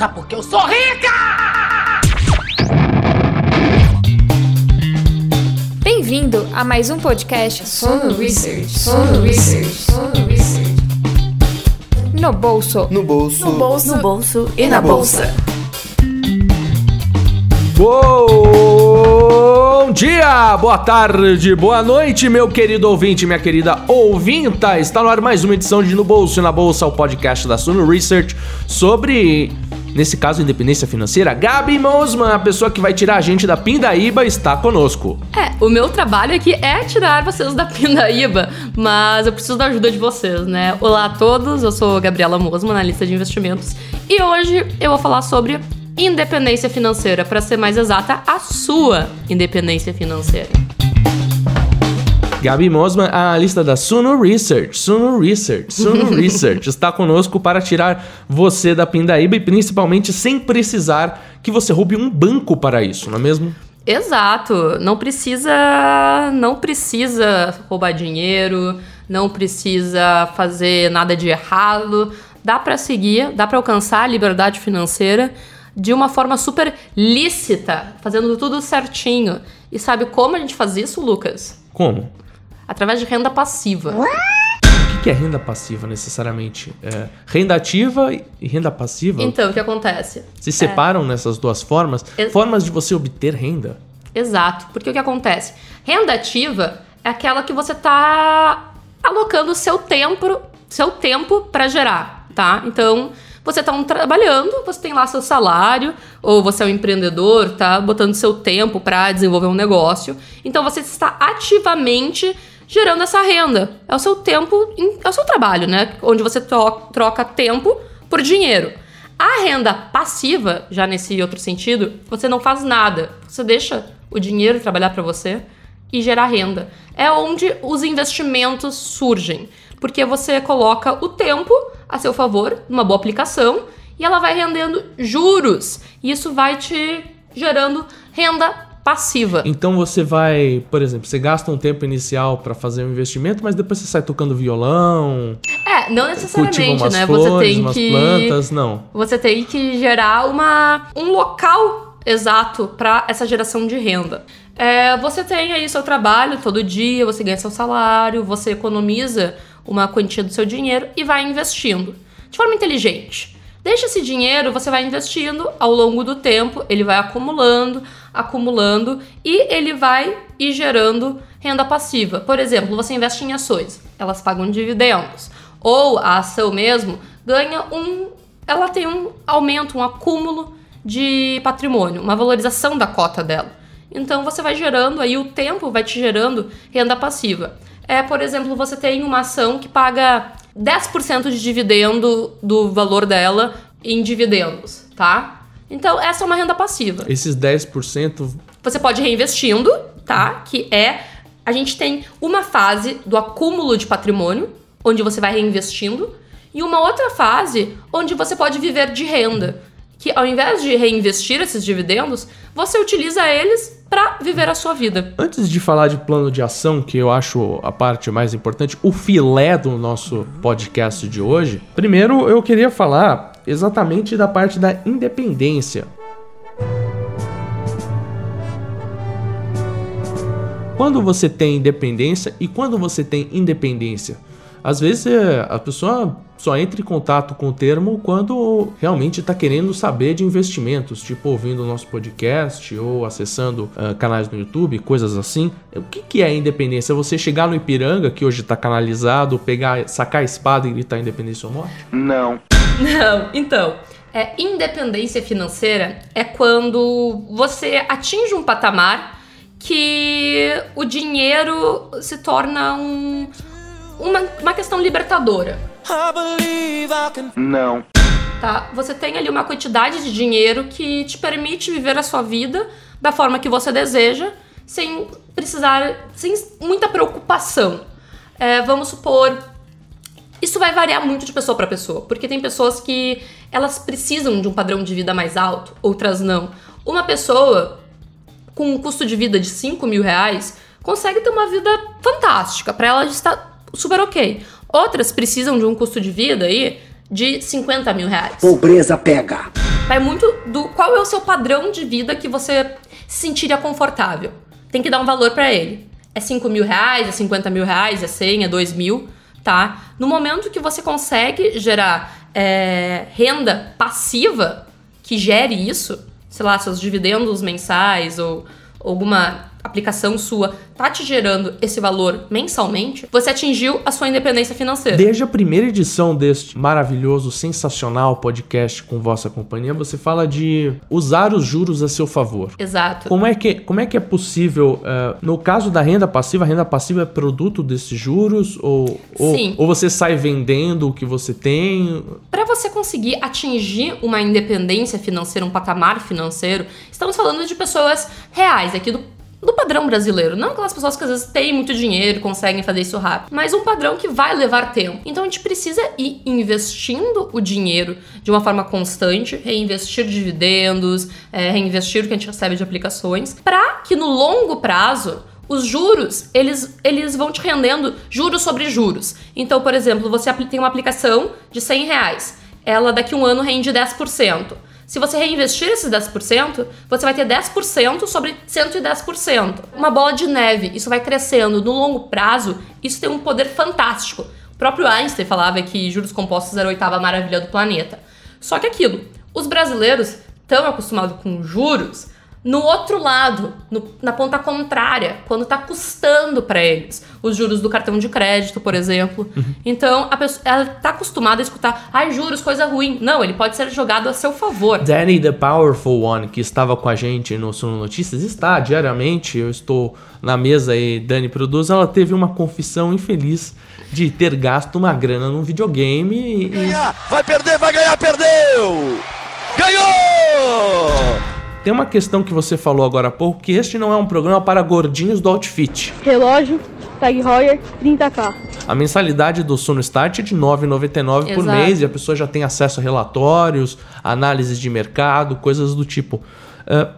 Sabe por que eu sou rica? Bem-vindo a mais um podcast Sono Research. Sono Research. Sono Research. No bolso. No bolso. No bolso. No bolso e na bolsa. Bom dia, boa tarde, boa noite, meu querido ouvinte, minha querida ouvinta. Está no ar mais uma edição de No Bolso e na Bolsa, o podcast da Suno Research sobre, nesse caso, independência financeira. Gabi Mosman, a pessoa que vai tirar a gente da pindaíba, está conosco. É, o meu trabalho aqui é tirar vocês da pindaíba, mas eu preciso da ajuda de vocês, né? Olá a todos, eu sou Gabriela Mosman, analista de investimentos, e hoje eu vou falar sobre independência financeira, para ser mais exata, a sua independência financeira. Gabi Mosman, analista da Suno Research. Suno Research, Suno Research está conosco para tirar você da pindaíba e principalmente sem precisar que você roube um banco para isso, não é mesmo? Exato, não precisa, não precisa roubar dinheiro, não precisa fazer nada de errado, dá para seguir, dá para alcançar a liberdade financeira de uma forma super lícita, fazendo tudo certinho. E sabe como a gente faz isso, Lucas? Como? Através de renda passiva. O que é renda passiva necessariamente? É, renda ativa e renda passiva? Então, o que acontece? Se separam nessas duas formas? Ex- Formas de você obter renda? Exato, porque o que acontece? Renda ativa é aquela que você tá alocando seu tempo, seu tempo para gerar, tá? Então, você tá um trabalhando, você tem lá seu salário, ou você é um empreendedor, tá botando seu tempo para desenvolver um negócio. Então, você está ativamente gerando essa renda. É o seu tempo, em- é o seu trabalho, né? Onde você tro- troca tempo por dinheiro. A renda passiva, já nesse outro sentido, você não faz nada. Você deixa o dinheiro trabalhar para você e gerar renda. É onde os investimentos surgem, porque você coloca o tempo a seu favor numa boa aplicação e ela vai rendendo juros. E isso vai te gerando renda passiva. Então você vai, por exemplo, você gasta um tempo inicial para fazer um investimento, mas depois você sai tocando violão, É, não necessariamente, né? flores, você tem que plantas, não. você tem que gerar uma, um local exato para essa geração de renda. É, você tem aí seu trabalho todo dia, você ganha seu salário, você economiza uma quantia do seu dinheiro e vai investindo de forma inteligente. Deixa esse dinheiro, você vai investindo ao longo do tempo, ele vai acumulando, acumulando e ele vai ir gerando renda passiva. Por exemplo, você investe em ações, elas pagam dividendos. Ou a ação mesmo ganha um. Ela tem um aumento, um acúmulo de patrimônio, uma valorização da cota dela. Então você vai gerando aí, o tempo vai te gerando renda passiva. É, por exemplo, você tem uma ação que paga 10% de dividendo do valor dela em dividendos, tá? Então essa é uma renda passiva. Esses 10% Você pode ir reinvestindo, tá? Que é. A gente tem uma fase do acúmulo de patrimônio, onde você vai reinvestindo, e uma outra fase onde você pode viver de renda. Que ao invés de reinvestir esses dividendos, você utiliza eles para viver a sua vida. Antes de falar de plano de ação, que eu acho a parte mais importante, o filé do nosso podcast de hoje, primeiro eu queria falar exatamente da parte da independência. Quando você tem independência e quando você tem independência? Às vezes é, a pessoa só entra em contato com o termo quando realmente está querendo saber de investimentos, tipo ouvindo o nosso podcast ou acessando ah, canais no YouTube, coisas assim. O que, que é independência? É você chegar no Ipiranga, que hoje está canalizado, pegar, sacar a espada e gritar independência ou morte? Não. Não, então, é, independência financeira é quando você atinge um patamar que o dinheiro se torna um, uma, uma questão libertadora. Não. Tá? Você tem ali uma quantidade de dinheiro que te permite viver a sua vida da forma que você deseja, sem precisar, sem muita preocupação. É, vamos supor, isso vai variar muito de pessoa para pessoa, porque tem pessoas que elas precisam de um padrão de vida mais alto, outras não. Uma pessoa com um custo de vida de 5 mil reais consegue ter uma vida fantástica, para ela está super ok. Outras precisam de um custo de vida aí de 50 mil reais. Pobreza pega. Vai muito do qual é o seu padrão de vida que você se sentiria confortável. Tem que dar um valor para ele. É 5 mil reais, é 50 mil reais, é 100, é 2 mil, tá? No momento que você consegue gerar é, renda passiva que gere isso, sei lá, seus dividendos mensais ou alguma aplicação sua tá te gerando esse valor mensalmente, você atingiu a sua independência financeira. Desde a primeira edição deste maravilhoso, sensacional podcast com vossa companhia, você fala de usar os juros a seu favor. Exato. Como é que, como é, que é possível, uh, no caso da renda passiva, a renda passiva é produto desses juros? Ou, ou, Sim. ou você sai vendendo o que você tem? Para você conseguir atingir uma independência financeira, um patamar financeiro, estamos falando de pessoas reais, aqui do do padrão brasileiro. Não aquelas pessoas que às vezes têm muito dinheiro e conseguem fazer isso rápido, mas um padrão que vai levar tempo. Então a gente precisa ir investindo o dinheiro de uma forma constante, reinvestir dividendos, é, reinvestir o que a gente recebe de aplicações, para que no longo prazo os juros, eles, eles vão te rendendo juros sobre juros. Então, por exemplo, você tem uma aplicação de 100 reais. Ela daqui a um ano rende 10%. Se você reinvestir esses 10%, você vai ter 10% sobre 110%. Uma bola de neve, isso vai crescendo. No longo prazo, isso tem um poder fantástico. O próprio Einstein falava que juros compostos era a oitava maravilha do planeta. Só que aquilo, os brasileiros estão acostumados com juros no outro lado, no, na ponta contrária, quando está custando para eles. Os juros do cartão de crédito, por exemplo. Uhum. Então, a pessoa, ela está acostumada a escutar, ai, juros, coisa ruim. Não, ele pode ser jogado a seu favor. Danny, the powerful one, que estava com a gente no Sono Notícias, está diariamente. Eu estou na mesa e Dani produz. Ela teve uma confissão infeliz de ter gasto uma grana num videogame e. Ganhar, vai perder, vai ganhar, perdeu! Ganhou! Tem uma questão que você falou agora há pouco, que este não é um programa para gordinhos do Outfit. Relógio, Tag Heuer, 30k. A mensalidade do Sono Start é de R$ 9,99 por mês e a pessoa já tem acesso a relatórios, análises de mercado, coisas do tipo. Ah,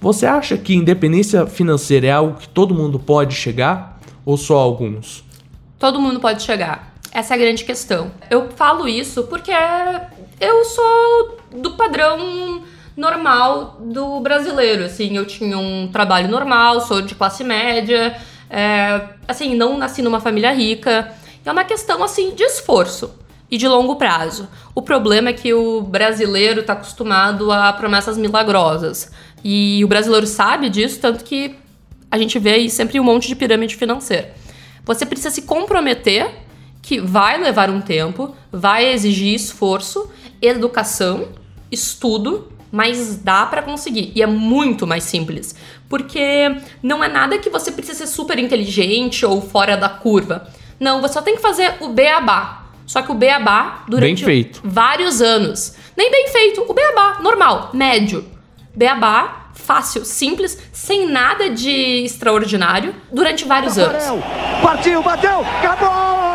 você acha que independência financeira é algo que todo mundo pode chegar ou só alguns? Todo mundo pode chegar. Essa é a grande questão. Eu falo isso porque eu sou do padrão normal do brasileiro. Assim, eu tinha um trabalho normal, sou de classe média, é, assim, não nasci numa família rica. É uma questão assim de esforço e de longo prazo. O problema é que o brasileiro está acostumado a promessas milagrosas. E o brasileiro sabe disso, tanto que a gente vê aí sempre um monte de pirâmide financeira. Você precisa se comprometer que vai levar um tempo, vai exigir esforço, educação, estudo, mas dá pra conseguir. E é muito mais simples, porque não é nada que você precisa ser super inteligente ou fora da curva. Não, você só tem que fazer o beabá. Só que o beabá durante Bem feito. vários anos. Nem bem feito, o beabá, normal, médio. Beabá, fácil, simples, sem nada de extraordinário, durante vários anos. Tafarel, Partiu, bateu, acabou!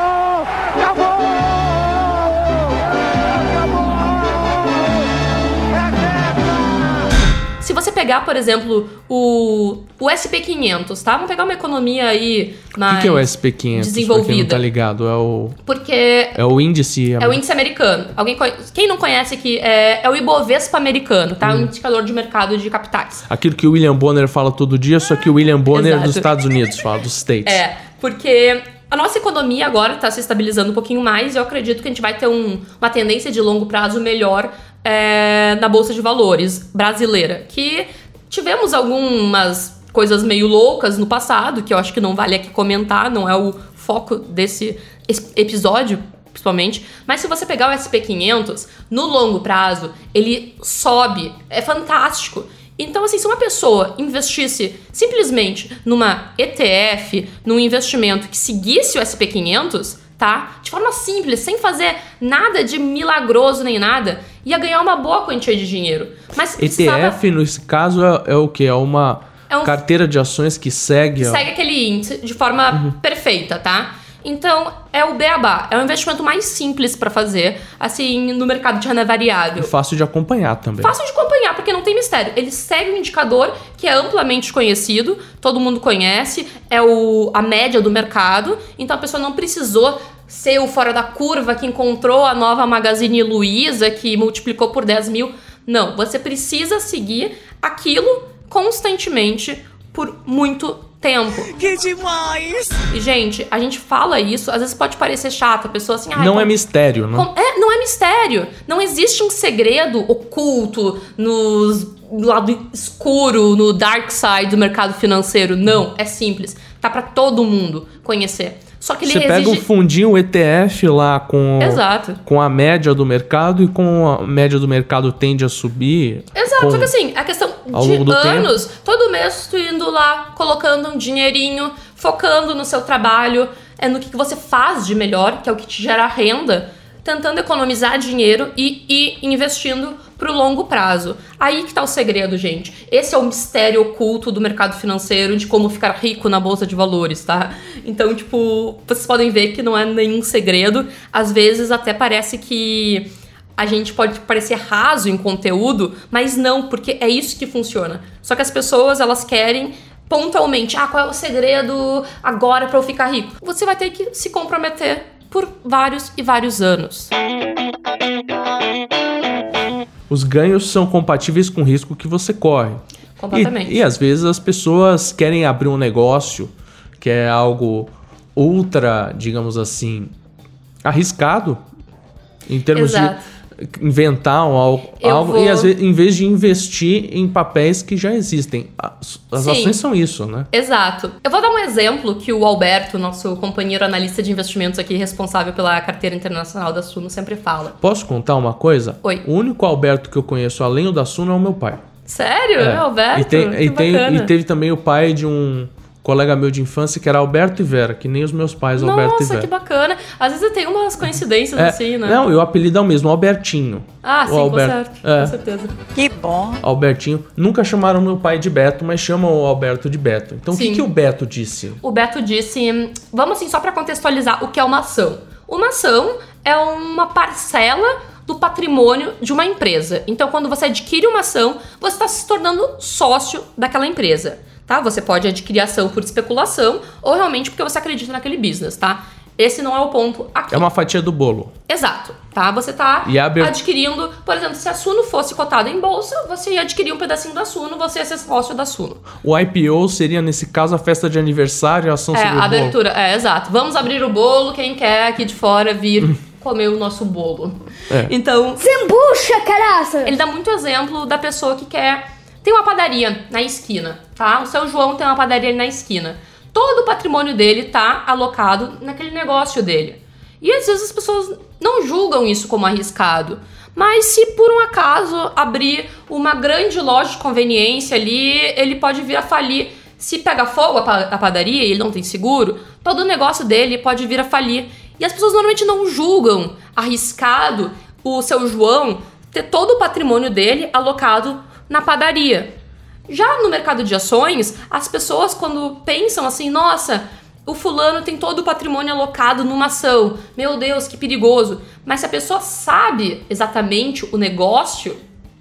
Pegar, por exemplo, o, o SP500, tá? Vamos pegar uma economia aí O mais que, que é o SP500? Pra quem não desenvolvida. tá ligado, é o, Porque é o índice... é o índice americano. Alguém conhe- Quem não conhece aqui, é, é o Ibovespa americano, tá? Hum. Um indicador de mercado de capitais. Aquilo que o William Bonner fala todo dia, só que o William Bonner Exato. dos Estados Unidos fala, dos States. É, porque a nossa economia agora está se estabilizando um pouquinho mais e eu acredito que a gente vai ter um- uma tendência de longo prazo melhor é, na Bolsa de Valores brasileira. Que tivemos algumas coisas meio loucas no passado, que eu acho que não vale aqui comentar, não é o foco desse es- episódio, principalmente. Mas se você pegar o SP500, no longo prazo, ele sobe, é fantástico. Então, assim, se uma pessoa investisse simplesmente numa ETF, num investimento que seguisse o SP500, tá? De forma simples, sem fazer nada de milagroso nem nada, ia ganhar uma boa quantia de dinheiro. Mas ETF, nesse caso, é, é o que? É uma É um- carteira de ações que segue... ó, segue aquele índice de forma perfeita, tá? Então, é o beabá. É o investimento mais simples pra fazer, assim, no mercado de renda variável. e fácil de acompanhar também. Fácil de acompanhar, porque não tem mistério. Ele segue um indicador que é amplamente conhecido, todo mundo conhece, é o, a média do mercado, então a pessoa não precisou ser o fora da curva que encontrou a nova Magazine Luiza, que multiplicou por 10 mil. Não, você precisa seguir aquilo constantemente por muito tempo. Que demais! E, gente, a gente fala isso, às vezes pode parecer chato, a pessoa assim, "Ai, Não como- é mistério, né? com- é, não é mistério. Não existe um segredo oculto no lado escuro, no dark side do mercado financeiro. Não, é simples. Tá pra todo mundo conhecer. Só que ele Você pega um exige... fundinho ETF lá com, Exato. com a média do mercado e com a média do mercado tende a subir. Exato, com- só que assim, a questão Ao de anos, todo mês tu indo lá, colocando um dinheirinho, focando no seu trabalho, é no que que você faz de melhor, que é o que te gera renda, tentando economizar dinheiro e ir investindo pro longo prazo. Aí que tá o segredo, gente. Esse é o mistério oculto do mercado financeiro, de como ficar rico na bolsa de valores, tá? Então, tipo, vocês podem ver que não é nenhum segredo. Às vezes até parece que a gente pode parecer raso em conteúdo, mas não, porque é isso que funciona. Só que as pessoas, elas querem pontualmente, ah, qual é o segredo agora para eu ficar rico? Você vai ter que se comprometer por vários e vários anos. Os ganhos são compatíveis com o risco que você corre. Completamente. E, e às vezes as pessoas querem abrir um negócio que é algo ultra, digamos assim, arriscado em termos Exato. de inventar um algo, algo vou- e às vezes, em vez de investir em papéis que já existem. As, as ações são isso, né? Exato. Eu vou dar um exemplo que o Alberto, nosso companheiro analista de investimentos aqui, responsável pela carteira internacional da Suno, sempre fala. Posso contar uma coisa? Oi. O único Alberto que eu conheço além do da Suno é o meu pai. Sério? É, Alberto? E, tem- e tem- e teve também o pai de um colega meu de infância que era Alberto e Vera, que nem os meus pais, Alberto e Nossa, Vera. que bacana. Às vezes tem umas coincidências É, assim, né? Não, e o apelido é o mesmo, Albertinho. Ah, O sim, Alberto. com, É. com certeza. Que bom! Albertinho. Nunca chamaram meu pai de Beto, mas chamam o Alberto de Beto. Então o que, que o Beto disse? O Beto disse, vamos assim, só pra contextualizar o que é uma ação. Uma ação é uma parcela do patrimônio de uma empresa. Então, quando você adquire uma ação, você está se tornando sócio daquela empresa, tá? Você pode adquirir ação por especulação ou realmente porque você acredita naquele business, tá? Esse não é o ponto aqui. É uma fatia do bolo. Exato, tá? Você tá abre- adquirindo, por exemplo, se a Suno fosse cotada em bolsa, você ia adquirir um pedacinho da Suno, você ia ser sócio da Suno. O IPO seria, nesse caso, a festa de aniversário, a ação É, sobre a abertura, é, exato. Vamos abrir o bolo, quem quer aqui de fora vir comer o nosso bolo. É. Então, Zembucha, caraça! ele dá muito exemplo da pessoa que quer. Tem uma padaria na esquina, tá? O seu João tem uma padaria ali na esquina. Todo o patrimônio dele tá alocado naquele negócio dele. E às vezes as pessoas não julgam isso como arriscado. Mas se por um acaso abrir uma grande loja de conveniência ali, ele pode vir a falir. Se pega fogo a padaria e ele não tem seguro, todo o negócio dele pode vir a falir. E as pessoas normalmente não julgam arriscado o seu João ter todo o patrimônio dele alocado na padaria. Já no mercado de ações, as pessoas quando pensam assim, nossa, o fulano tem todo o patrimônio alocado numa ação. Meu Deus, que perigoso. Mas se a pessoa sabe exatamente o negócio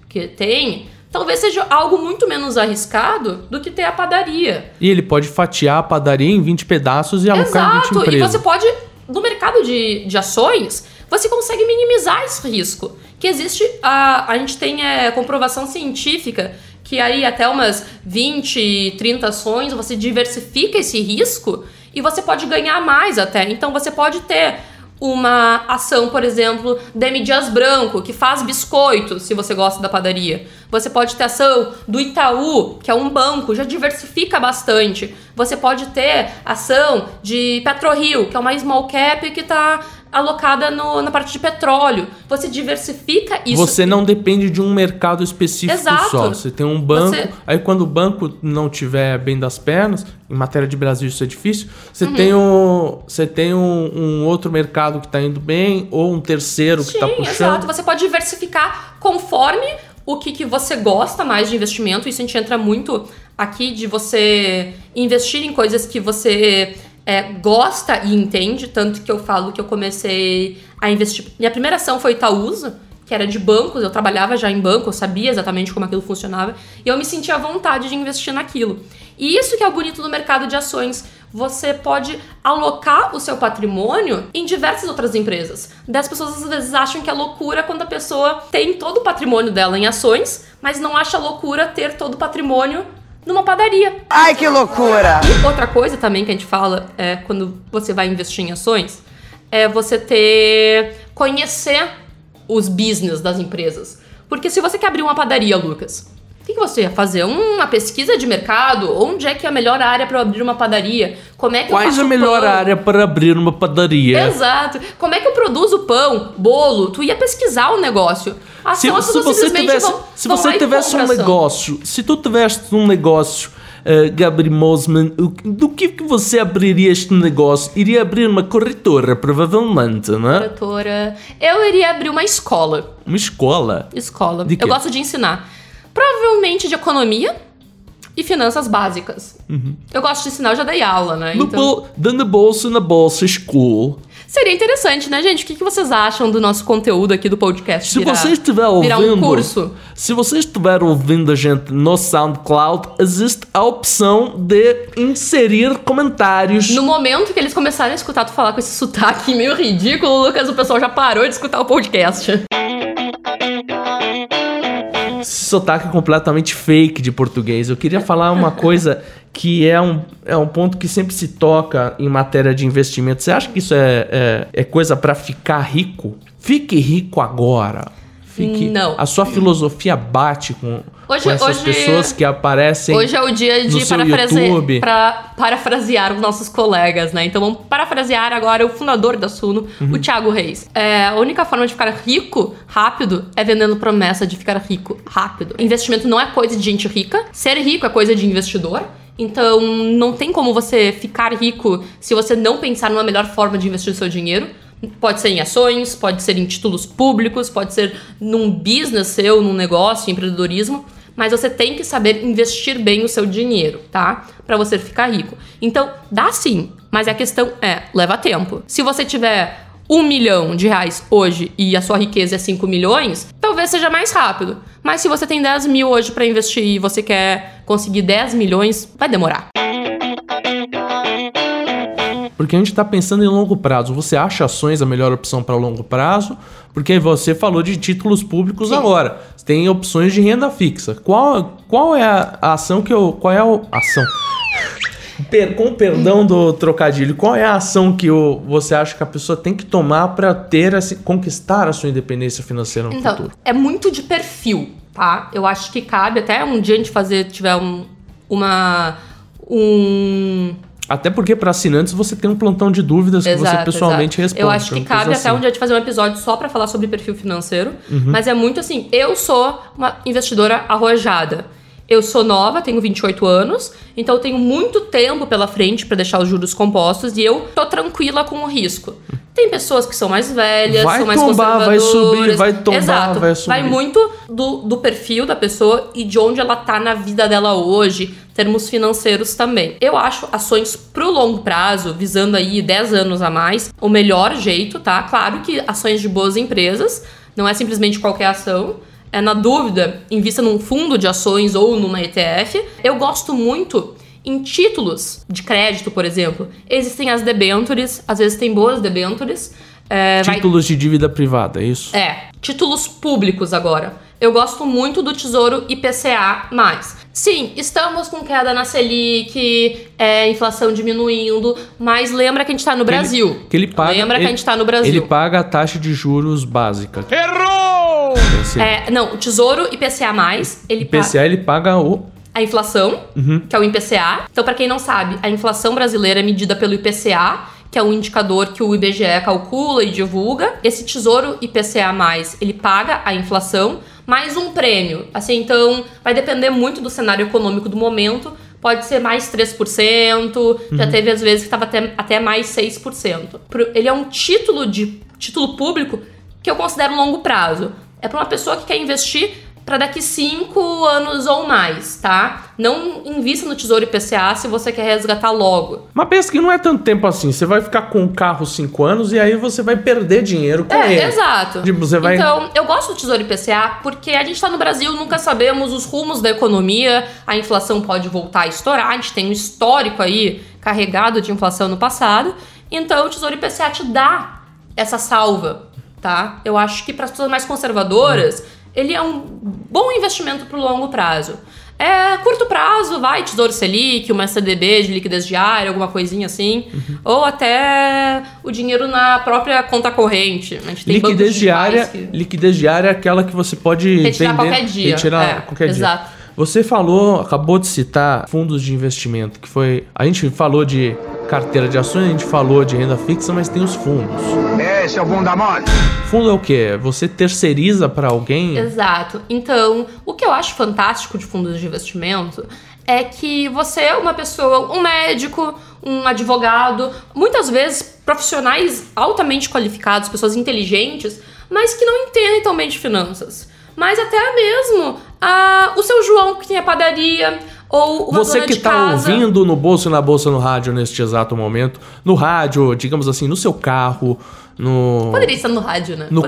que tem, talvez seja algo muito menos arriscado do que ter a padaria. E ele pode fatiar a padaria em 20 pedaços e alocar em 20 Exato, e você pode, no mercado de, de ações, você consegue minimizar esse risco. Que existe, a, a gente tem é, comprovação científica que aí até umas 20, 30 ações você diversifica esse risco e você pode ganhar mais até. Então você pode ter uma ação, por exemplo, Demi Dias Branco, que faz biscoito, se você gosta da padaria. Você pode ter ação do Itaú, que é um banco, já diversifica bastante. Você pode ter ação de PetroRio, que é uma small cap que está alocada no- na parte de petróleo. Você diversifica isso. Você não depende de um mercado específico Exato. só. Você tem um banco. Você- Aí quando o banco não tiver bem das pernas, em matéria de Brasil isso é difícil. Você Uhum. tem, um, você tem um, um outro mercado que está indo bem, ou um terceiro que está puxando. exato. Você pode diversificar conforme o que, que você gosta mais de investimento. Isso a gente entra muito aqui de você investir em coisas que você é, gosta e entende. Tanto que eu falo que eu comecei a investir. Minha primeira ação foi Itaúsa, que era de bancos. Eu trabalhava já em banco, eu sabia exatamente como aquilo funcionava. E eu me sentia à vontade de investir naquilo. E isso que é o bonito do mercado de ações. você pode alocar o seu patrimônio em diversas outras empresas. Das pessoas às vezes acham que é loucura quando a pessoa tem todo o patrimônio dela em ações, mas não acha loucura ter todo o patrimônio numa padaria. Ai, que loucura! E outra coisa também que a gente fala é quando você vai investir em ações é você ter conhecer os business das empresas. Porque se você quer abrir uma padaria, Lucas, o que, que você ia fazer? Uma pesquisa de mercado? Onde é que é a melhor área para abrir uma padaria? Como é que eu Quais a melhor pão? área para abrir uma padaria? Exato. Como é que eu produzo pão, bolo? Tu ia pesquisar o negócio. Se, as se pessoas você tivesse, vão- se vão você tivesse um negócio, se tu tivesse um negócio, uh, Gabriel Mosman, o- do que que você abriria este negócio? Iria abrir uma corretora, provavelmente, não é? Corretora. Eu iria abrir uma escola. Uma escola. Escola. Eu gosto de ensinar. Provavelmente de economia e finanças básicas. Eu gosto de ensinar, eu já dei aula, né? No Então, bol- dando bolsa na bolsa school. seria interessante, né, gente? O que, que vocês acham do nosso conteúdo aqui do podcast? Se virar- você estiver ouvindo, um curso. se você estiver ouvindo a gente no SoundCloud, existe a opção de inserir comentários. No momento que eles começarem a escutar tu falar com esse sotaque meio ridículo, Lucas, o pessoal já parou de escutar o podcast. Sotaque completamente fake de português. Eu queria falar uma coisa que é um, é um ponto que sempre se toca em matéria de investimento. Você acha que isso é, é, é coisa pra ficar rico? Fique rico agora. Fique... Não. A sua filosofia bate com, Hoje- com essas hoje- pessoas que aparecem. Hoje é o dia de seu parafrase... YouTube. pra parafrasear os nossos colegas, né? Então vamos parafrasear agora o fundador da Suno, Uhum. o Thiago Reis. É, a única forma de ficar rico rápido é vendendo promessa de ficar rico rápido. Investimento não é coisa de gente rica, ser rico é coisa de investidor. Então, não tem como você ficar rico se você não pensar numa melhor forma de investir o seu dinheiro. Pode ser em ações, pode ser em títulos públicos, pode ser num business seu, num negócio, em empreendedorismo. Mas você tem que saber investir bem o seu dinheiro, tá? Pra você ficar rico. Então, dá sim, mas a questão é, leva tempo. Se você tiver um milhão de reais hoje e a sua riqueza é 5 milhões, talvez seja mais rápido. Mas se você tem 10 mil hoje pra investir e você quer conseguir 10 milhões, vai demorar. Porque a gente tá pensando em longo prazo. Você acha ações a melhor opção para longo prazo? Porque você falou de títulos públicos Sim. agora. Você tem opções de renda fixa. Qual, qual é a a ação que eu. Qual é a ação? Per- com perdão do trocadilho, qual é a ação que o- você acha que a pessoa tem que tomar para ter esse- conquistar a sua independência financeira no Então, futuro? é muito de perfil, tá? Eu acho que cabe até um dia a gente fazer, tiver um, uma. Um. Até porque para assinantes você tem um plantão de dúvidas que você pessoalmente exato. responde. Eu acho que então, cabe até assim. um dia de fazer um episódio só pra falar sobre perfil financeiro. Uhum. Mas é muito assim, eu sou uma investidora arrojada. Eu sou nova, tenho 28 anos, então eu tenho muito tempo pela frente pra deixar os juros compostos e eu tô tranquila com o risco. Tem pessoas que são mais velhas, Vai são mais tombar, vai subir, vai tombar, Exato. vai subir. muito do, do perfil da pessoa e de onde ela tá na vida dela hoje, termos financeiros também. Eu acho ações pro longo prazo, visando aí 10 anos a mais, o melhor jeito, tá? Claro que ações de boas empresas, não é simplesmente qualquer ação. É na dúvida, invista num fundo de ações ou numa ETF. Eu gosto muito em títulos de crédito, por exemplo. Existem as debentures, às vezes tem boas debentures. É, vai- Títulos de dívida privada, é isso? é, títulos públicos agora. Eu gosto muito do Tesouro IPCA+. Sim, estamos com queda na Selic, é, inflação diminuindo, mas lembra que a gente tá no Brasil. Que ele paga, Lembra que ele- a gente tá no Brasil. Ele paga a taxa de juros básica. Errou! É, não, o Tesouro IPCA+, ele paga IPCA ele paga o. a inflação, que é o IPCA. Então, pra quem não sabe, a inflação brasileira é medida pelo IPCA, que é um indicador que o IBGE calcula e divulga. Esse tesouro IPCA+, ele paga a inflação, mais um prêmio. Assim, então, vai depender muito do cenário econômico do momento. Pode ser mais 3%, já teve às vezes que estava até, até mais 6%. Pro- Ele é um título de título público que eu considero longo prazo. É para uma pessoa que quer investir para daqui 5 anos ou mais, tá? Não invista no Tesouro IPCA se você quer resgatar logo. Mas pensa que não é tanto tempo assim. Você vai ficar com o carro 5 anos e aí você vai perder dinheiro com É, ele. exato. Tipo, você vai- Então, eu gosto do Tesouro IPCA porque a gente tá no Brasil, nunca sabemos os rumos da economia, a inflação pode voltar a estourar, a gente tem um histórico aí carregado de inflação no passado. Então, o Tesouro IPCA te dá essa salva, tá? Eu acho que para as pessoas mais conservadoras, ele é um bom investimento para o longo prazo. É, curto prazo, vai, Tesouro Selic, uma CDB de liquidez diária, alguma coisinha assim. Uhum. Ou até o dinheiro na própria conta corrente. A gente tem liquidez diária, que- liquidez diária é aquela que você pode Retirar vender, qualquer dia, retirar é, qualquer dia. exato. Você falou, acabou de citar fundos de investimento, que foi, a gente falou de carteira de ações, a gente falou de renda fixa, mas tem os fundos. Esse é o bunda mole. Fundo é o quê? Você terceiriza para alguém? Exato. Então, o que eu acho fantástico de fundos de investimento é que você é uma pessoa, um médico, um advogado, muitas vezes profissionais altamente qualificados, pessoas inteligentes, mas que não entendem tão bem de finanças. Mas até mesmo ah, o seu João que tem a padaria, ou uma Você que está ouvindo no bolso e na bolsa no rádio neste exato momento, no rádio, digamos assim, no seu carro, no Poderia estar no rádio, né? no no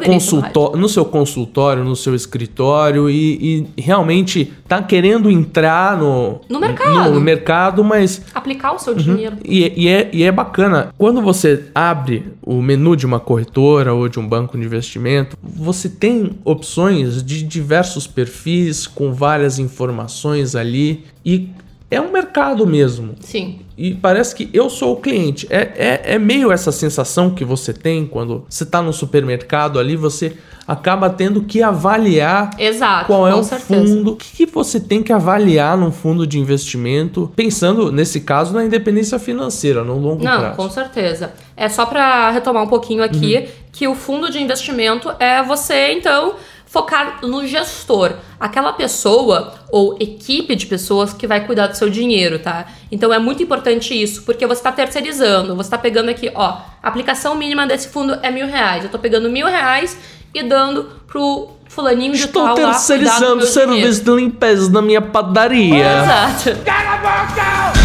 no seu consultório, no seu escritório e, e realmente tá querendo entrar no No mercado. no mercado, mas Aplicar o Uhum. seu dinheiro. e, e é, e é bacana. Quando você abre o menu de uma corretora ou de um banco de investimento, você tem opções de diversos perfis com várias informações ali e é um mercado mesmo. Sim. E parece que eu sou o cliente. É, é, é meio essa sensação que você tem quando você tá no supermercado ali, você acaba tendo que avaliar Exato. qual é o certeza. fundo, o que, que você tem que avaliar num fundo de investimento, pensando, nesse caso, na independência financeira, no longo Não, prazo. com certeza. É só para retomar um pouquinho aqui Uhum. que o fundo de investimento é você então focar no gestor, aquela pessoa ou equipe de pessoas que vai cuidar do seu dinheiro, tá? Então é muito importante isso, porque você está terceirizando, você está pegando aqui, ó, a aplicação mínima desse fundo é mil reais, eu tô pegando mil reais e dando pro fulaninho de Estou tal terceirizando meu serviço dinheiro. de limpeza na minha padaria. Exato.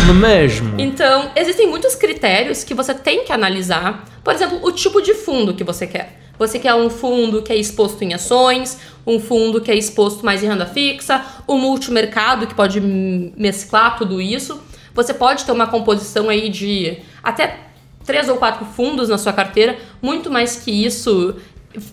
Não é mesmo? Então, existem muitos critérios que você tem que analisar. Por exemplo, o tipo de fundo que você quer. Você quer um fundo que é exposto em ações, um fundo que é exposto mais em renda fixa, um multimercado que pode mesclar tudo isso. Você pode ter uma composição aí de até três ou quatro fundos na sua carteira. Muito mais que isso,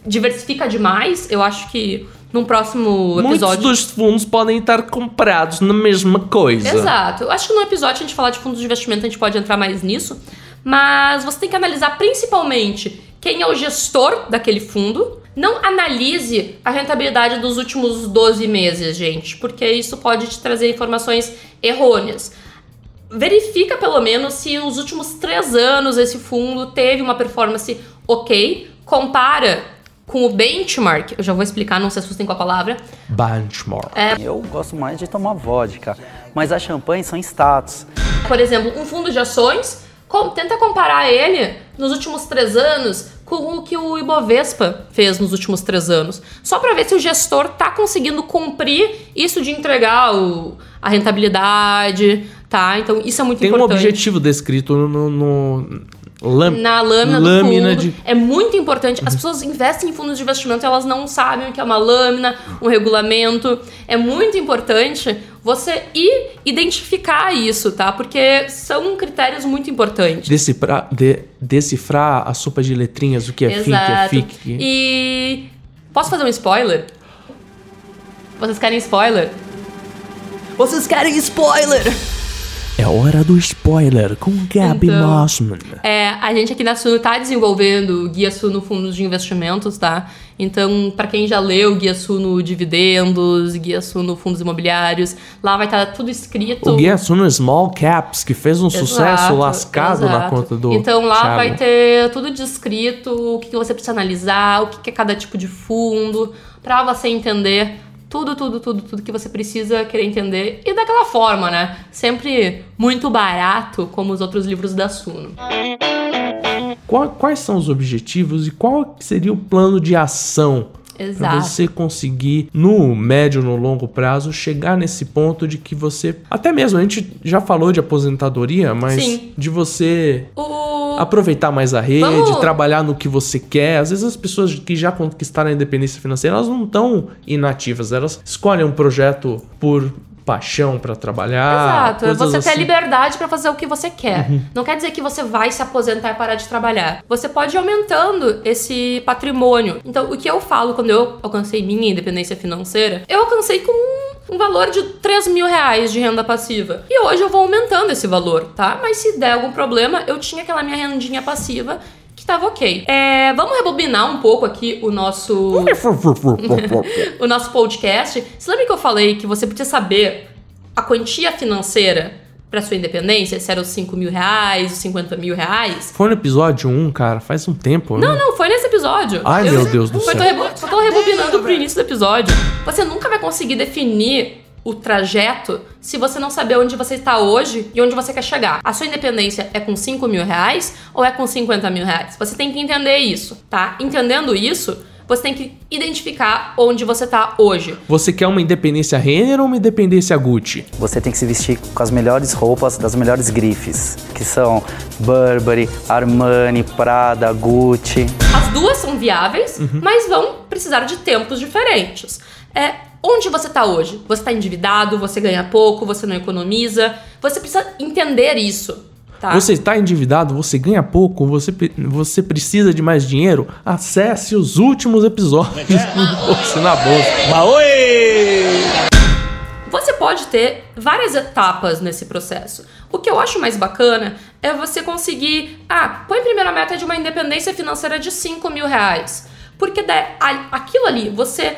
diversifica demais. Eu acho que num próximo Muitos episódio. dos fundos podem estar comprados na mesma coisa. Exato. Eu acho que no episódio a gente falar de fundos de investimento, a gente pode entrar mais nisso. Mas você tem que analisar principalmente quem é o gestor daquele fundo. Não analise a rentabilidade dos últimos 12 meses, gente, porque isso pode te trazer informações errôneas. Verifica pelo menos se nos últimos três anos esse fundo teve uma performance ok. Compara com o benchmark. Eu já vou explicar, não se assustem com a palavra. Benchmark. Eu gosto mais de tomar vodka, mas as champanhes são status. por exemplo, um fundo de ações, com- tenta comparar ele nos últimos três anos com o que o Ibovespa fez nos últimos três anos. Só para ver se o gestor tá conseguindo cumprir isso de entregar o- a rentabilidade, tá? Então isso é muito Tem um importante. objetivo descrito no, no Na lâmina, lâmina do fundo. de- É muito importante. As pessoas investem em fundos de investimento e elas não sabem o que é uma lâmina, um regulamento. É muito importante você ir identificar isso, tá? Porque são critérios muito importantes. decifrar, de- decifrar a sopa de letrinhas, o que é FIC, é Exato. FIC. E posso fazer um spoiler? Vocês querem spoiler? Vocês querem spoiler? É hora do spoiler com Gabi Então, Mossman. É, a gente aqui na Suno tá desenvolvendo o Guia Suno Fundos de Investimentos, tá? Então, para quem já leu o Guia Suno Dividendos, Guia Suno Fundos Imobiliários, lá vai estar tudo escrito. O Guia Suno Small Caps, que fez um sucesso Exato, lascado na exato. conta do Então lá Thiago. vai ter tudo descrito, o que que você precisa analisar, o que que é cada tipo de fundo, pra você entender tudo, tudo, tudo, tudo que você precisa querer entender. E daquela forma, né? Sempre muito barato, como os outros livros da Suno. Qual- quais são os objetivos e qual seria o plano de ação para você conseguir, no médio no longo prazo, chegar nesse ponto de que você. Até mesmo, a gente já falou de aposentadoria, mas Sim. de você O... aproveitar mais a rede, Vamos- trabalhar no que você quer. Às vezes as pessoas que já conquistaram a independência financeira, elas não estão inativas, elas escolhem um projeto por paixão pra trabalhar. Exato, é você assim. Uhum. liberdade pra fazer o que você quer. Não quer dizer que você vai se aposentar e parar de trabalhar. Você pode ir aumentando esse patrimônio. Então, o que eu falo quando eu alcancei minha independência financeira, eu alcancei com um valor de 3 mil reais de renda passiva. E hoje eu vou aumentando esse valor, tá? Mas se der algum problema, eu tinha aquela minha rendinha passiva que tava ok. É, vamos rebobinar um pouco aqui o nosso o nosso podcast. Você lembra que eu falei que você precisa saber a quantia financeira para sua independência? Se era os 5 mil reais, os 50 mil reais? Foi no episódio 1, cara, faz um tempo. Não, né? não, foi nesse episódio. Ai, meu Deus do Foi, céu. Tô rebo- só tô rebobinando pro início do episódio. Você nunca vai conseguir definir o trajeto se você não saber onde você está hoje e onde você quer chegar. A sua independência é com 5 mil reais ou é com 50 mil reais? Você tem que entender isso, tá? Entendendo isso, você tem que identificar onde você tá hoje. Você quer uma independência Renner ou uma independência Gucci? Você tem que se vestir com as melhores roupas das melhores grifes, que são Burberry, Armani, Prada, Gucci. As duas são viáveis, Uhum. mas vão precisar de tempos diferentes. É, onde você tá hoje? Você tá endividado, você ganha pouco, você não economiza. Você precisa entender isso, tá? Você está endividado, você ganha pouco, você, você precisa de mais dinheiro? Acesse os últimos episódios do Bolsa na Bolsa. Você pode ter várias etapas nesse processo. O que eu acho mais bacana é você conseguir. Ah, põe primeiro a meta de uma independência financeira de 5 mil reais. Porque aquilo ali, você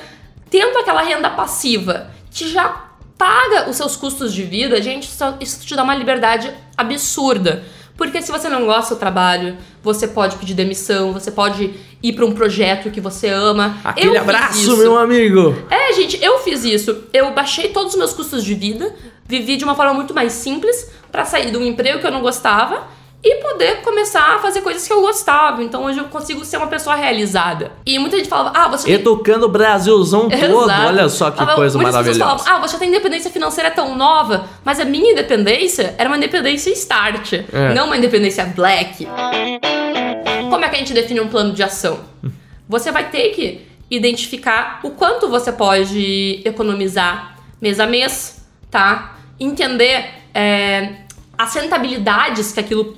tendo aquela renda passiva que já paga os seus custos de vida, gente, isso, te dá uma liberdade absurda. Porque se você não gosta do trabalho, você pode pedir demissão, você pode ir para um projeto que você ama. Eu Aquele fiz abraço, meu amigo! É, gente, eu fiz isso. Eu baixei todos os meus custos de vida, vivi de uma forma muito mais simples pra sair de um emprego que eu não gostava e poder começar a fazer coisas que eu gostava. Então hoje eu consigo ser uma pessoa realizada. E muita gente falava: "Ah, você tem Educando o Brasilzão todo, Exato. olha só que coisa maravilhosa. falavam, ah, você tem independência financeira tão nova, mas a minha independência era uma independência start, É. não uma independência black. Como é que a gente define um plano de ação? Você vai ter que identificar o quanto você pode economizar mês a mês, tá? Entender é, as rentabilidades que aquilo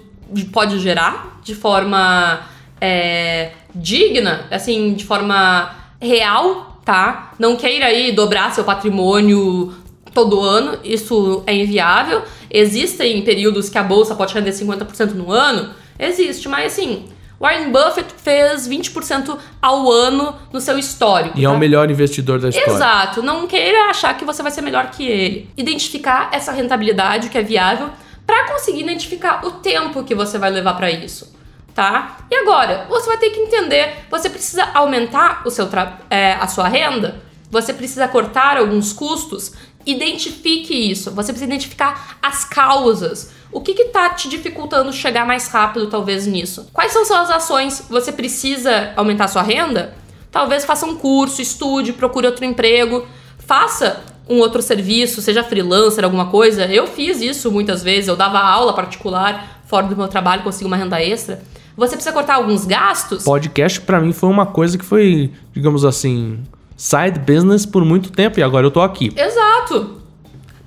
pode gerar de forma é, digna, assim, de forma real, tá? Não queira aí dobrar seu patrimônio todo ano, isso é inviável. Existem períodos que a bolsa pode render 50% no ano, existe, mas assim, Warren Buffett fez 20% ao ano no seu histórico. E é tá? o melhor investidor da história. Exato, não queira achar que você vai ser melhor que ele. Identificar essa rentabilidade que é viável para conseguir identificar o tempo que você vai levar para isso, tá? E agora, você vai ter que entender, você precisa aumentar o seu é, a sua renda, você precisa cortar alguns custos, identifique isso, você precisa identificar as causas. O que está te dificultando chegar mais rápido, talvez, nisso? Quais são suas ações? Você precisa aumentar sua renda? Talvez faça um curso, estude, procure outro emprego, faça um outro serviço, seja freelancer, alguma coisa. Eu fiz isso muitas vezes, eu dava aula particular fora do meu trabalho, consegui uma renda extra. Você precisa cortar alguns gastos? Podcast pra mim foi uma coisa que foi, digamos assim, side business por muito tempo e agora eu tô aqui. Exato.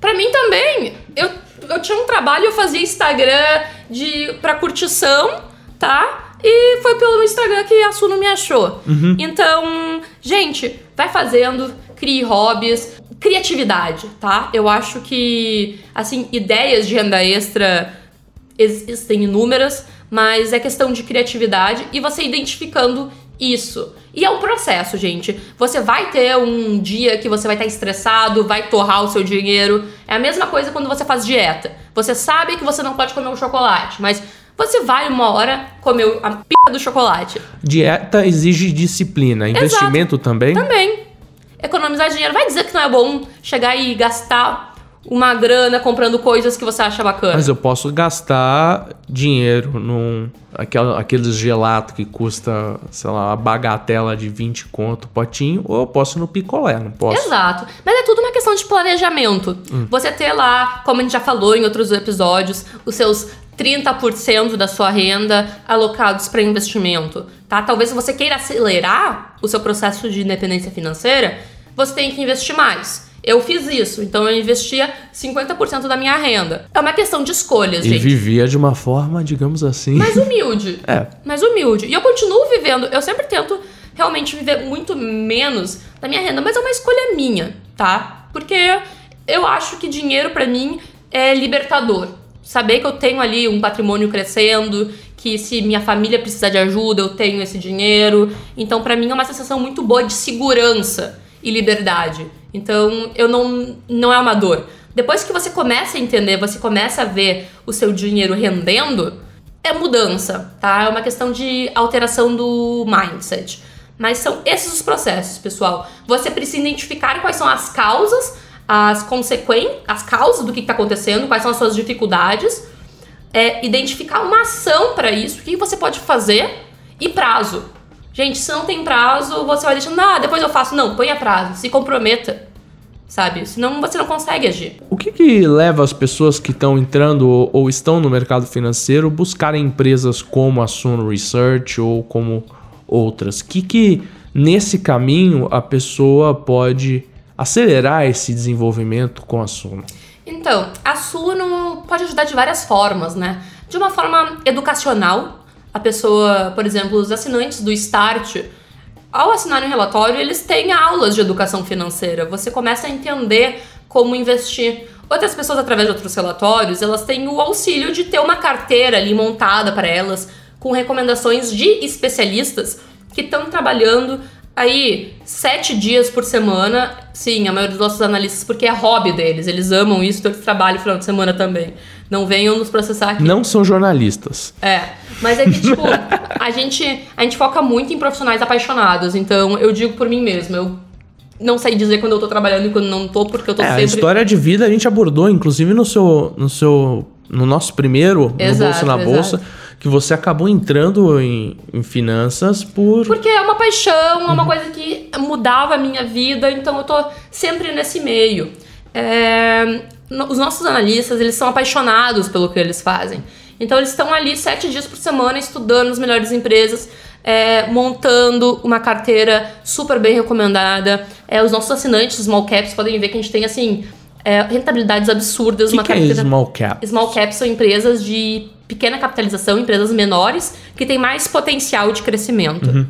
Pra mim também. Eu, eu tinha um trabalho, eu fazia Instagram de pra curtição, tá? E foi pelo Instagram que a Suno me achou. Então, gente, vai fazendo, crie hobbies, criatividade, tá? Eu acho que, assim, ideias de renda extra existem inúmeras, mas é questão de criatividade e você identificando isso. E é um processo, gente. Você vai ter um dia que você vai estar estressado, vai torrar o seu dinheiro. É a mesma coisa quando você faz dieta. Você sabe que você não pode comer o chocolate, mas você vai uma hora comer a p do chocolate. Dieta exige disciplina, investimento também. Também. Economizar dinheiro. Vai dizer que não é bom chegar e gastar uma grana comprando coisas que você acha bacana. Mas eu posso gastar dinheiro num aquela, aqueles gelato que custa, sei lá, uma bagatela de 20 conto potinho, ou eu posso ir no picolé, não posso. Exato. Mas é tudo uma questão de planejamento. Você ter lá, como a gente já falou em outros episódios, os seus 30% da sua renda alocados para investimento, tá? Talvez se você queira acelerar o seu processo de independência financeira, você tem que investir mais. Eu fiz isso, então eu investia 50% da minha renda. É uma questão de escolhas, E gente. vivia de uma forma, digamos assim. Mais humilde. É. Mais humilde. E eu continuo vivendo, eu sempre tento realmente viver muito menos da minha renda, mas é uma escolha minha, tá? Porque eu acho que dinheiro pra mim é libertador. Saber que eu tenho ali um patrimônio crescendo, que se minha família precisar de ajuda, eu tenho esse dinheiro. Então, pra mim é uma sensação muito boa de segurança e liberdade. Então, eu não não é uma dor. Depois que você começa a entender, você começa a ver o seu dinheiro rendendo, é mudança, tá? É uma questão de alteração do mindset. Mas são esses os processos, pessoal. Você precisa identificar quais são as causas, as consequências, as causas do que está acontecendo, quais são as suas dificuldades, é, identificar uma ação para isso, o que você pode fazer e prazo. Gente, se não tem prazo, você vai deixando, ah, depois eu faço. Não, ponha prazo, se comprometa, sabe? Senão você não consegue agir. O que, que leva as pessoas que estão entrando ou, ou estão no mercado financeiro buscarem empresas como a Suno Research ou como outras? O que, que nesse caminho a pessoa pode acelerar esse desenvolvimento com a Suno? Então, a Suno pode ajudar de várias formas, né? De uma forma educacional, a pessoa, por exemplo, os assinantes do Start, ao assinar um relatório, eles têm aulas de educação financeira. Você começa a entender como investir. Outras pessoas, através de outros relatórios, elas têm o auxílio de ter uma carteira ali montada para elas, com recomendações de especialistas que estão trabalhando aí sete dias por semana. Sim, a maioria dos nossos analistas, porque é hobby deles, eles amam isso, então eles trabalham final de semana também. Não venham nos processar aqui. Não são jornalistas. É, mas é que, tipo, a gente, a gente foca muito em profissionais apaixonados, então eu digo por mim mesma, eu não sei dizer quando eu tô trabalhando e quando não tô, porque eu tô É, a sempre... história de vida a gente abordou, inclusive no seu, no seu, no nosso primeiro, Exato, no Bolsa na exato. Que você acabou entrando em, em finanças por... Porque é uma paixão, é uma coisa que mudava a minha vida, então eu tô sempre nesse meio. É, os nossos analistas, eles são apaixonados pelo que eles fazem. Então eles estão ali sete dias por semana estudando as melhores empresas, é, montando uma carteira super bem recomendada. É, os nossos assinantes, small caps, podem ver que a gente tem assim é, rentabilidades absurdas. O que, uma que é carteira... small cap? Small caps são empresas de pequena capitalização, empresas menores, que têm mais potencial de crescimento.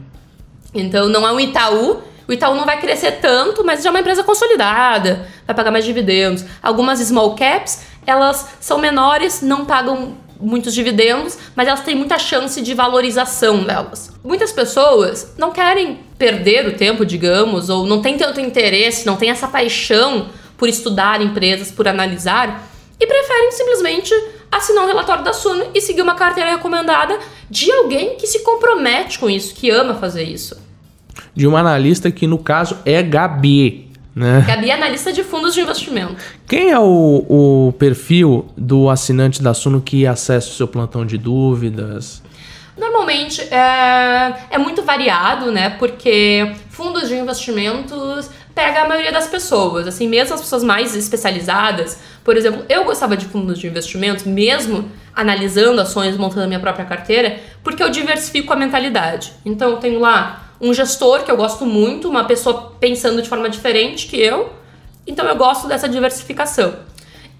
Então não é um Itaú. O Itaú não vai crescer tanto, mas já é uma empresa consolidada, vai pagar mais dividendos. Algumas small caps, elas são menores, não pagam muitos dividendos, mas elas têm muita chance de valorização delas. Muitas pessoas não querem perder o tempo, digamos, ou não têm tanto interesse, não têm essa paixão por estudar empresas, por analisar, e preferem simplesmente assinar um relatório da Suno e seguir uma carteira recomendada de alguém que se compromete com isso, que ama fazer isso. De uma analista que, no caso, é Gabi, né? Gabi é analista de fundos de investimento. Quem é o, o perfil do assinante da Suno que acessa o seu plantão de dúvidas? Normalmente é, é muito variado, né? Porque fundos de investimentos pega a maioria das pessoas. Assim, mesmo as pessoas mais especializadas. Por exemplo, eu gostava de fundos de investimentos, mesmo analisando ações, montando a minha própria carteira, porque eu diversifico a mentalidade. Então eu tenho lá um gestor que eu gosto muito, uma pessoa pensando de forma diferente que eu. Então eu gosto dessa diversificação.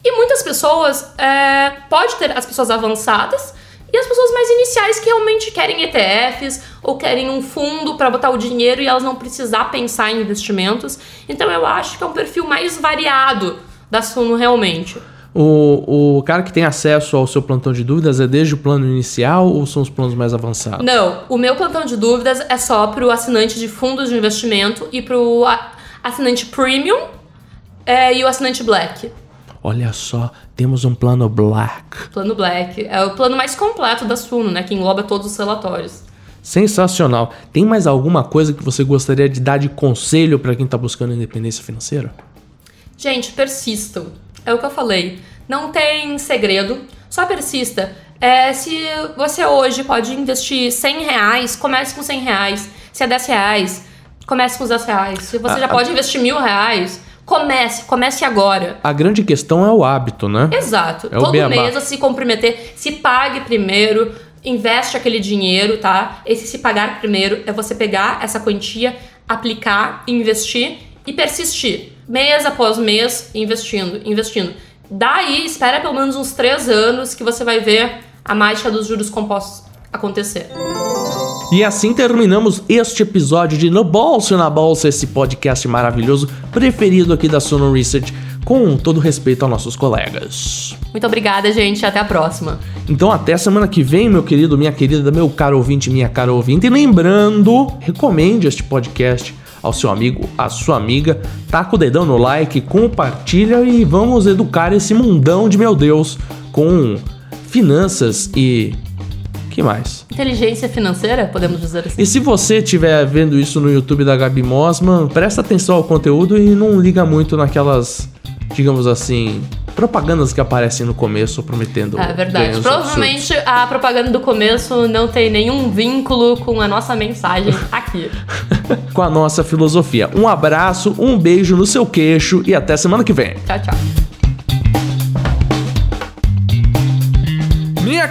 E muitas pessoas, é, pode ter as pessoas avançadas e as pessoas mais iniciais que realmente querem ETFs ou querem um fundo para botar o dinheiro e elas não precisar pensar em investimentos. Então eu acho que é um perfil mais variado da Suno realmente. O, o cara que tem acesso ao seu plantão de dúvidas é desde o plano inicial ou são os planos mais avançados? Não, o meu plantão de dúvidas é só para o assinante de fundos de investimento e para o assinante premium é, e o assinante black. Olha só, temos um plano black. Plano black é o plano mais completo da Suno, né, que engloba todos os relatórios. Sensacional. Tem mais alguma coisa que você gostaria de dar de conselho para quem está buscando independência financeira? Gente, persistam. É o que eu falei. Não tem segredo. Só persista. É, se você hoje pode investir 100 reais, comece com 100 reais. Se é 10 reais, comece com os 10 reais. Se você já pode investir mil reais, comece. Comece agora. A grande questão é o hábito, né? Exato. É Todo beabá. mês a se comprometer, se pague primeiro, investe aquele dinheiro, tá? Esse se pagar primeiro é você pegar essa quantia, aplicar, investir e persistir. mês após mês, investindo, investindo. Daí, espera pelo menos uns três anos que você vai ver a mágica dos juros compostos acontecer. E assim terminamos este episódio de No Bolso na Bolsa, esse podcast maravilhoso, preferido aqui da Sono Research, com todo respeito aos nossos colegas. Muito obrigada, gente. Até a próxima. Então até semana que vem, meu querido, minha querida, meu caro ouvinte, minha cara ouvinte. E lembrando, recomende este podcast ao seu amigo, à sua amiga. Taca o dedão no like, compartilha e vamos educar esse mundão de meu Deus com finanças e que mais? Inteligência financeira, podemos dizer assim. E se você estiver vendo isso no YouTube da Gabi Mosman, presta atenção ao conteúdo e não liga muito naquelas, digamos assim, propagandas que aparecem no começo prometendo. É verdade. Provavelmente absurdos. a propaganda do começo não tem nenhum vínculo com a nossa mensagem aqui. Com a nossa filosofia. Um abraço, um beijo no seu queixo e até semana que vem. Tchau, tchau.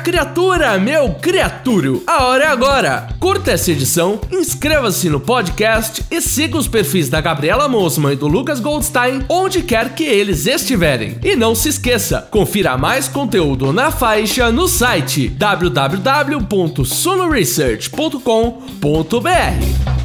Criatura, meu criaturo, a hora é agora. Curta essa edição, inscreva-se no podcast e siga os perfis da Gabriela Mosman e do Lucas Goldstein onde quer que eles estiverem. E não se esqueça, confira mais conteúdo na faixa no site www.sonoresearch.com.br.